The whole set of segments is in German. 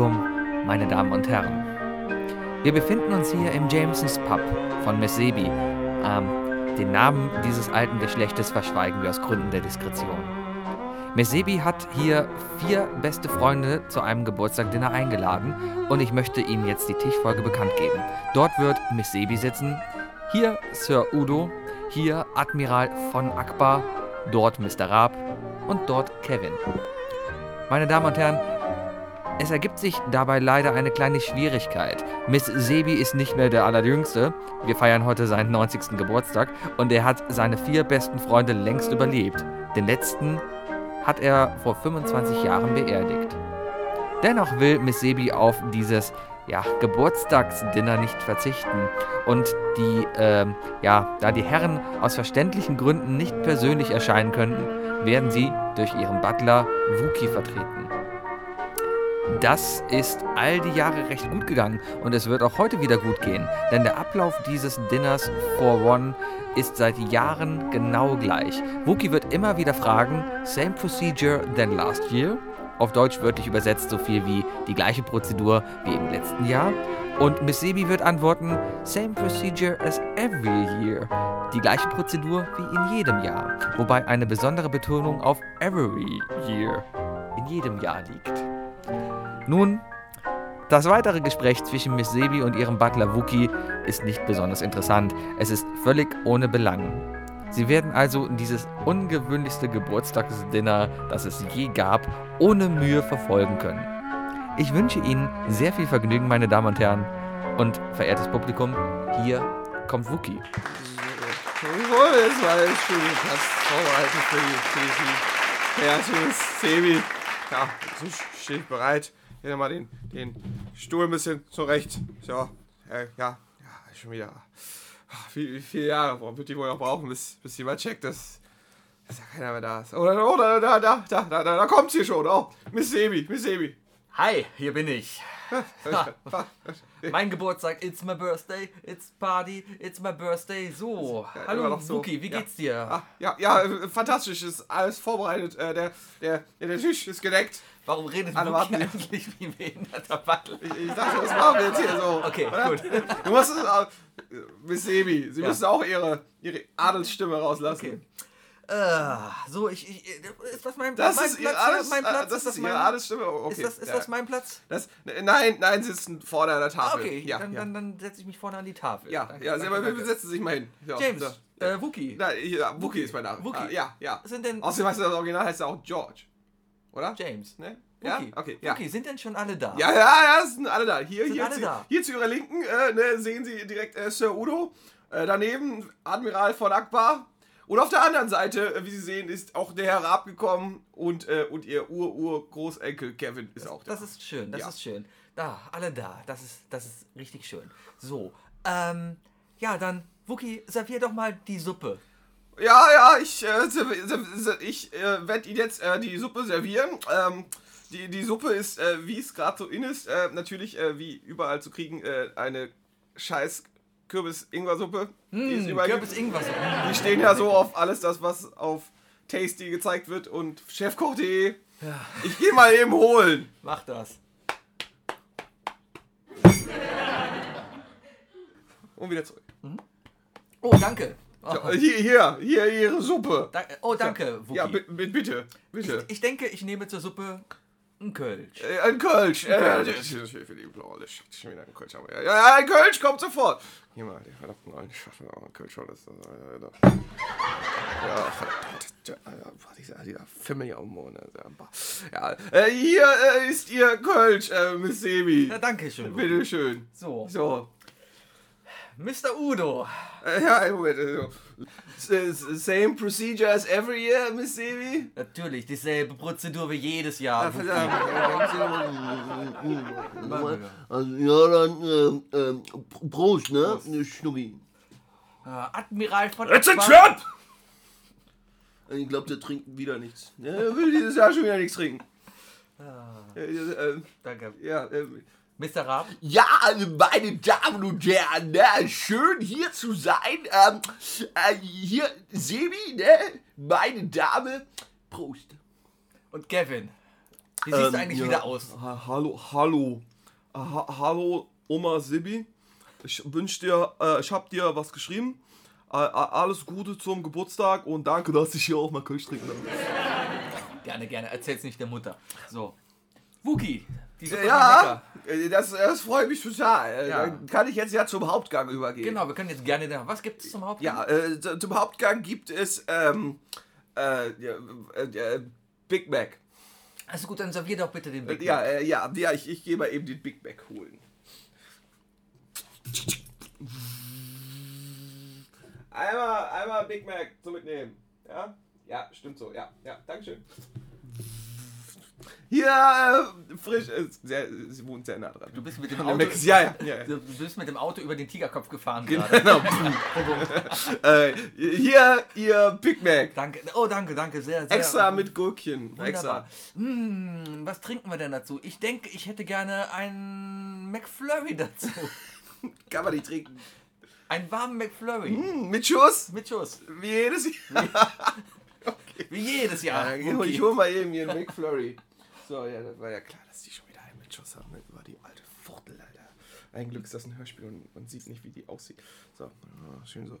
Publikum, meine Damen und Herren. Wir befinden uns hier im Jamesons Pub von Miss Sebi. Ähm, den Namen dieses alten Geschlechtes verschweigen wir aus Gründen der Diskretion. Miss Sebi hat hier vier beste Freunde zu einem Geburtstagdinner eingeladen und ich möchte Ihnen jetzt die Tischfolge bekannt geben. Dort wird Miss Sebi sitzen, hier Sir Udo, hier Admiral von Akbar, dort Mr. Raab und dort Kevin. Meine Damen und Herren, es ergibt sich dabei leider eine kleine Schwierigkeit. Miss Sebi ist nicht mehr der Allerjüngste. Wir feiern heute seinen 90. Geburtstag und er hat seine vier besten Freunde längst überlebt. Den letzten hat er vor 25 Jahren beerdigt. Dennoch will Miss Sebi auf dieses ja, Geburtstagsdinner nicht verzichten. Und die, äh, ja, da die Herren aus verständlichen Gründen nicht persönlich erscheinen könnten, werden sie durch ihren Butler Wookie vertreten. Das ist all die Jahre recht gut gegangen und es wird auch heute wieder gut gehen, denn der Ablauf dieses Dinners for One ist seit Jahren genau gleich. Wookie wird immer wieder fragen, same procedure than last year? Auf Deutsch wörtlich übersetzt so viel wie die gleiche Prozedur wie im letzten Jahr. Und Miss Sebi wird antworten, same procedure as every year. Die gleiche Prozedur wie in jedem Jahr. Wobei eine besondere Betonung auf every year in jedem Jahr liegt. Nun, das weitere Gespräch zwischen Miss Sebi und ihrem Butler Wookie ist nicht besonders interessant. Es ist völlig ohne Belang. Sie werden also dieses ungewöhnlichste Geburtstagsdinner, das es je gab, ohne Mühe verfolgen können. Ich wünsche Ihnen sehr viel Vergnügen, meine Damen und Herren. Und verehrtes Publikum, hier kommt Wookie. So, jetzt war ich schon fast vorbereitet für die, für die, für die so stehe ich bereit. Hier mal den, den Stuhl ein bisschen zurecht. So, äh, ja, ja, schon wieder. Ach, Wie, wie viele Jahre warum wird die wohl noch brauchen, bis, bis jemand checkt, dass, dass ja keiner mehr da ist. Oder, oder, da, da, da, da, da, da kommt sie schon. Oh, Miss Sebi, Miss Sebi. Hi, hier bin ich. mein Geburtstag, it's my birthday, it's party, it's my birthday. So, Ja, hallo so. Wookie, wie Ja. geht's dir? Ah, ja, ja, äh, fantastisch, ist alles vorbereitet. Äh, der, der, der, Tisch ist gedeckt. Warum redet Alle Wookie eigentlich wie ein behinderter Butler? Ich, ich dachte, das machen wir jetzt hier so. Okay, oder? gut. Du musst es auch. Miss Sebi, Sie Ja. müssen auch Ihre, ihre Adelsstimme rauslassen. Okay. Äh, so, ich, ich, ist das mein, Das mein ist Platz? Adels, mein Platz? das ist, mein, Ihre Adelsstimme. Oh, Okay. ist das, ist ja. das mein Platz? das, Nein, nein, Sie sitzen vorne an der Ah, Tafel. okay, ja, dann, ja. dann, dann setze ich mich vorne an die Tafel. ja, Danke, ja, danke, aber danke. setzen Sie sich mal hin. So, James, so. äh, Wookie, Na, hier, Wookie ist mein Name. Wookie. Ah, ja, ja. sind denn Außerdem heißt das Original heißt er auch George. Oder? James? Ne? Ja? Wookie, Okay, ja. Wookie, sind denn schon alle da? Ja, ja, ja, sind alle da. Hier, Sind hier, alle zu, da? hier zu Ihrer Linken äh, ne, sehen Sie direkt äh, Sir Udo. Äh, daneben Admiral von Akbar. Und auf der anderen Seite, äh, wie Sie sehen, ist auch der Herr Raab gekommen und, äh, und Ihr Ur-Ur-Großenkel Kevin ist auch da. Das ist schön, das Ja. ist schön. Da, alle da. Das ist, das ist richtig schön. So, ähm, ja, dann, Wookie, servier doch mal die Suppe. Ja, ja, ich, äh, ich äh, werde Ihnen jetzt äh, die Suppe servieren. Ähm, die, die Suppe ist, äh, wie es gerade so in ist, natürlich wie überall zu kriegen, eine scheiß Kürbis-Ingwer-Suppe. die es überall gibt. Kürbis irgendwas. Die stehen ja so auf alles das, was auf Tasty gezeigt wird und chefkoch.de. Ich gehe mal eben holen. Mach das. Und wieder zurück. Oh, danke. Oh, Ja, hier, hier, hier Ihre Suppe. da, oh danke, Wookie. Ja, bi- bi- bitte, bitte. ich denke, ich nehme zur Suppe ein Kölsch. Äh, Ein Kölsch. Äh, das ist für die blaue Schatz. Schon wieder ein Kölsch. Aber ja, ja, ein Kölsch kommt sofort. Hier mal, die verdammten alten Schaffe. Oh, ein Kölsch. Das, das, das. Ja, verdammt. Dieser, dieser Fimmel hier am Mond. Ja, äh, hier äh, ist Ihr Kölsch, äh, Miss Sebi. Ja, danke schön. Wookie. Bitte schön. So, So. Mr. Udo. Äh, ja, Moment. Also. Same procedure as every year, Miss Sebi? Natürlich, dieselbe Prozedur wie jedes Jahr. Ah. Also, ja, dann, ähm, ähm, Prost, ne? Schnuggi. Äh, Admiral von It's a trap! Ich glaube, der trinkt wieder nichts. Er will dieses Jahr schon wieder nichts trinken. Ah, Äh, äh, danke. ja, ähm, Mr. Raab? Ja, also meine Damen und Herren, ne? schön hier zu sein. Ähm, äh, hier, Sebi, ne? meine Dame. Prost. Und Kevin. Wie siehst du Ähm, eigentlich ja. wieder aus? Ha hallo, hallo. Ha hallo, Oma Sibi. Ich wünsch dir, äh, ich hab dir was geschrieben. Äh, äh, alles Gute zum Geburtstag und danke, dass ich hier auch mal Kölsch trinken darf. Gerne, gerne. Erzähl's nicht der Mutter. So. Wookie. Die Suppe Ja, äh, das, das freut mich total. Äh, Ja. Dann kann ich jetzt ja zum Hauptgang übergehen. Genau, wir können jetzt gerne. da- Was gibt's zum Hauptgang? Ja, äh, zum Hauptgang gibt es ähm, äh, ja, äh, äh, Big Mac. Also gut, dann servier doch bitte den Big Ja, Mac. äh, ja, ja, ich, ich gehe mal eben den Big Mac holen. Einmal, einmal Big Mac zum Mitnehmen. Ja? Ja, stimmt so. Ja, ja, Dankeschön. Hier, äh, frisch, äh, sehr, sie wohnt sehr nah dran. Du bist mit dem Auto. Ja, ja, ja, ja. Du bist mit dem Auto über den Tigerkopf gefahren gerade. Genau. äh, hier, ihr Big Mac. Danke. Oh, danke, danke. Sehr, sehr. Extra mit Gurkchen. Wunderbar. Extra. Hm, was trinken wir denn dazu? Ich denke, ich hätte gerne einen McFlurry dazu. Kann man nicht trinken. Einen warmen McFlurry. Hm, mit Schuss. Mit Schuss. Wie jedes Jahr. Wie jedes Jahr. Ja, Wookie. Ich hol mal eben hier einen McFlurry. So, ja, das war ja klar, dass die schon wieder einen mit Schuss haben. Ne? Über die alte Fuchtel, Alter. Ein Glück ist das ein Hörspiel und man sieht nicht, wie die aussieht. So, ja, schön so.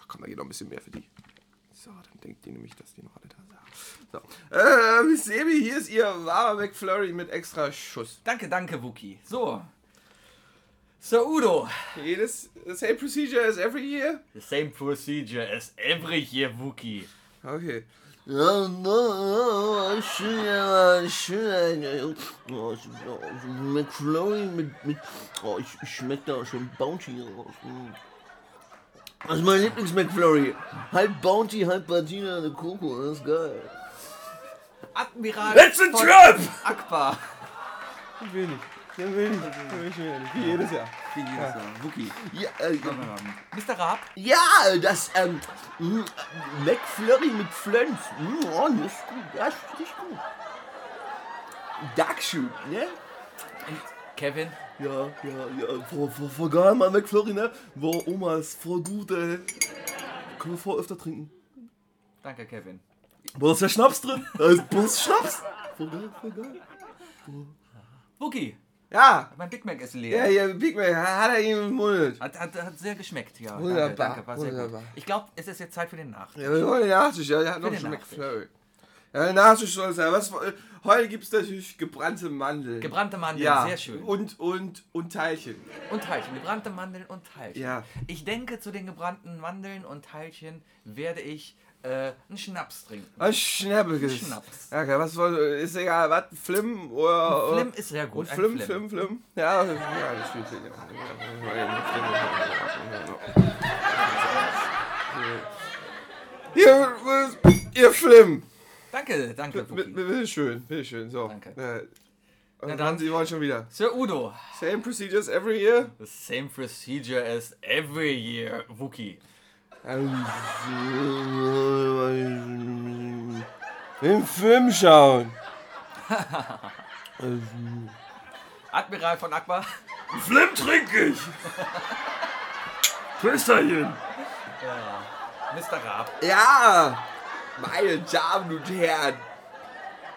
Ach komm, da geht noch ein bisschen mehr für die. So, dann denkt die nämlich, dass die noch alle da sind. So, äh, Miss Sebi, hier ist ihr warmer McFlurry mit extra Schuss. Danke, danke, Wookie. So. Sir Udo. Jedes, the same procedure as every year? The same procedure as every year, Wookie. Okay. Ja, no, schön, ja, schön. Oh, so McFlurry mit, mit, oh, ich, ich schmeckt da schon Bounty raus. Mm. Das ist mein Lieblings-McFlurry. Halb Bounty, halb Patina, eine Koko, das ist geil. Admiral von trap! Akbar. Ich will. Ich will. Ich will. Ich will. Wie jedes Jahr. Wie jedes Jahr. Wookie. Ja, äh, Mr. Raab. ja das, ähm, mm, McFlurry mit Flönz. Oh, das ist gut, das ist richtig gut. Dankeschön, ne? Und Kevin. Ja, ja, ja. Voll, voll, voll geil, mein McFlurry, ne? Boah, Oma ist voll gut, ey. Können wir voll öfter trinken. Danke, Kevin. Boah, ist ja Schnaps drin. Da ist bloß Schnaps. Voll geil, voll geil. Wookie. Ja. Mein Big Mac ist Ja, leer. ja, Big Mac, hat er ihm im Mund. Hat, hat, hat sehr geschmeckt, ja. Wunderbar, Danke, danke, wunderbar. Ich glaube, es ist jetzt Zeit für den Nachtisch. Ja, wir wollen den Nachtisch, ja, der hat noch den schon Nachtisch. McFlurry. Ja, der Nachtisch soll es sein. Was, heute gibt es natürlich gebrannte Mandeln. Gebrannte Mandeln, ja. sehr schön. Und, und, und Teilchen. Und Teilchen, gebrannte Mandeln und Teilchen. Ja. Ich denke, zu den gebrannten Mandeln und Teilchen werde ich äh, einen Schnaps trinken. Was Schnäppiges. Schnaps. Ja, okay, was soll, ist egal, was, Flim oder... Flim ist sehr gut. Ein Flim, Flim, Flim. Ja, ja, das spielt sich. Ja. Hier, ihr Flim. Danke, danke, Bitte Wookie. bitte schön, bitte schön. So. Danke. Und dann. dann, Sie wollen schon wieder. Sir Udo. Same procedures every year? The same procedure as every year, Wookie. Den Film schauen. Admiral von Akbar. Flim trinke ich. Prösterchen. Mr. Raab. Ja, meine Damen und Herren,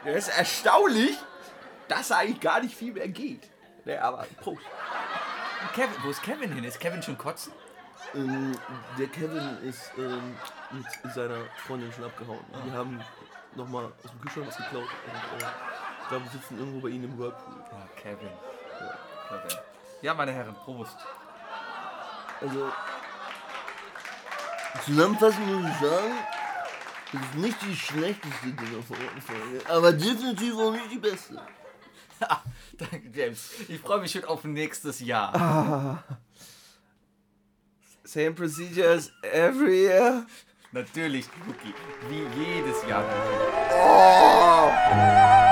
es ist erstaunlich, dass eigentlich gar nicht viel mehr geht. Ne, aber Prost. Kevin, wo ist Kevin hin? Ist Kevin schon kotzen? Ähm, der Kevin ist ähm, mit seiner Freundin schon abgehauen. Die haben nochmal aus dem Kühlschrank was geklaut. Und, äh, ich glaube, wir sitzen irgendwo bei ihnen im Whirlpool. Ja, Kevin. Kevin. Ja, meine Herren, Prost. Also, Zusammenfassend muss ich sagen, das ist nicht die schlechteste Dinge Folge, aber definitiv auch nicht die beste. Danke, James. Ich freue mich schon auf nächstes Jahr. same procedures every year. Natürlich, Wookie. Wie jedes Jahr. Oh!